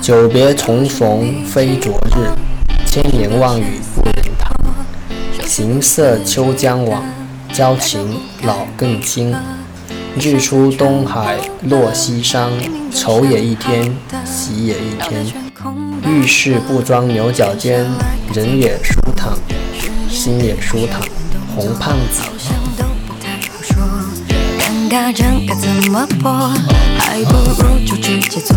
久别重逢非昨日，千言万语不忍谈。行色秋江往，交情老更亲。日出东海落西山，愁也一天，喜也一天。遇事不钻牛角尖，人也舒坦，心也舒坦。红胖子。尴尬症该怎么破？还不解脱。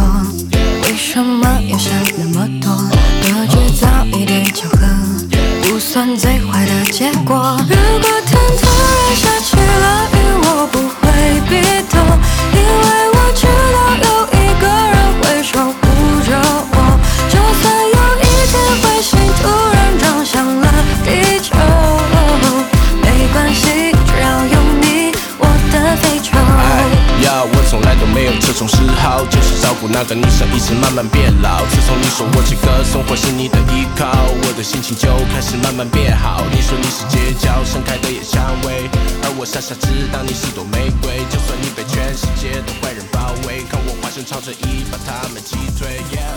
为什么要想那么多？多制造一点巧合，不算最坏的结果。从来都没有这种嗜好，就是照顾那个女生，一直慢慢变老。自从你说我这个生活是你的依靠，我的心情就开始慢慢变好。你说你是街角盛开的野蔷薇，而我傻傻知道你是朵玫瑰。就算你被全世界的坏人包围，看我化身超人一，把他们击退。Yeah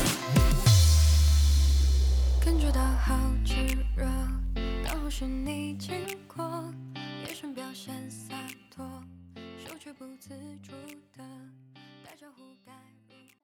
感觉到好炙热，刚好是你经过，最初的打招呼该如何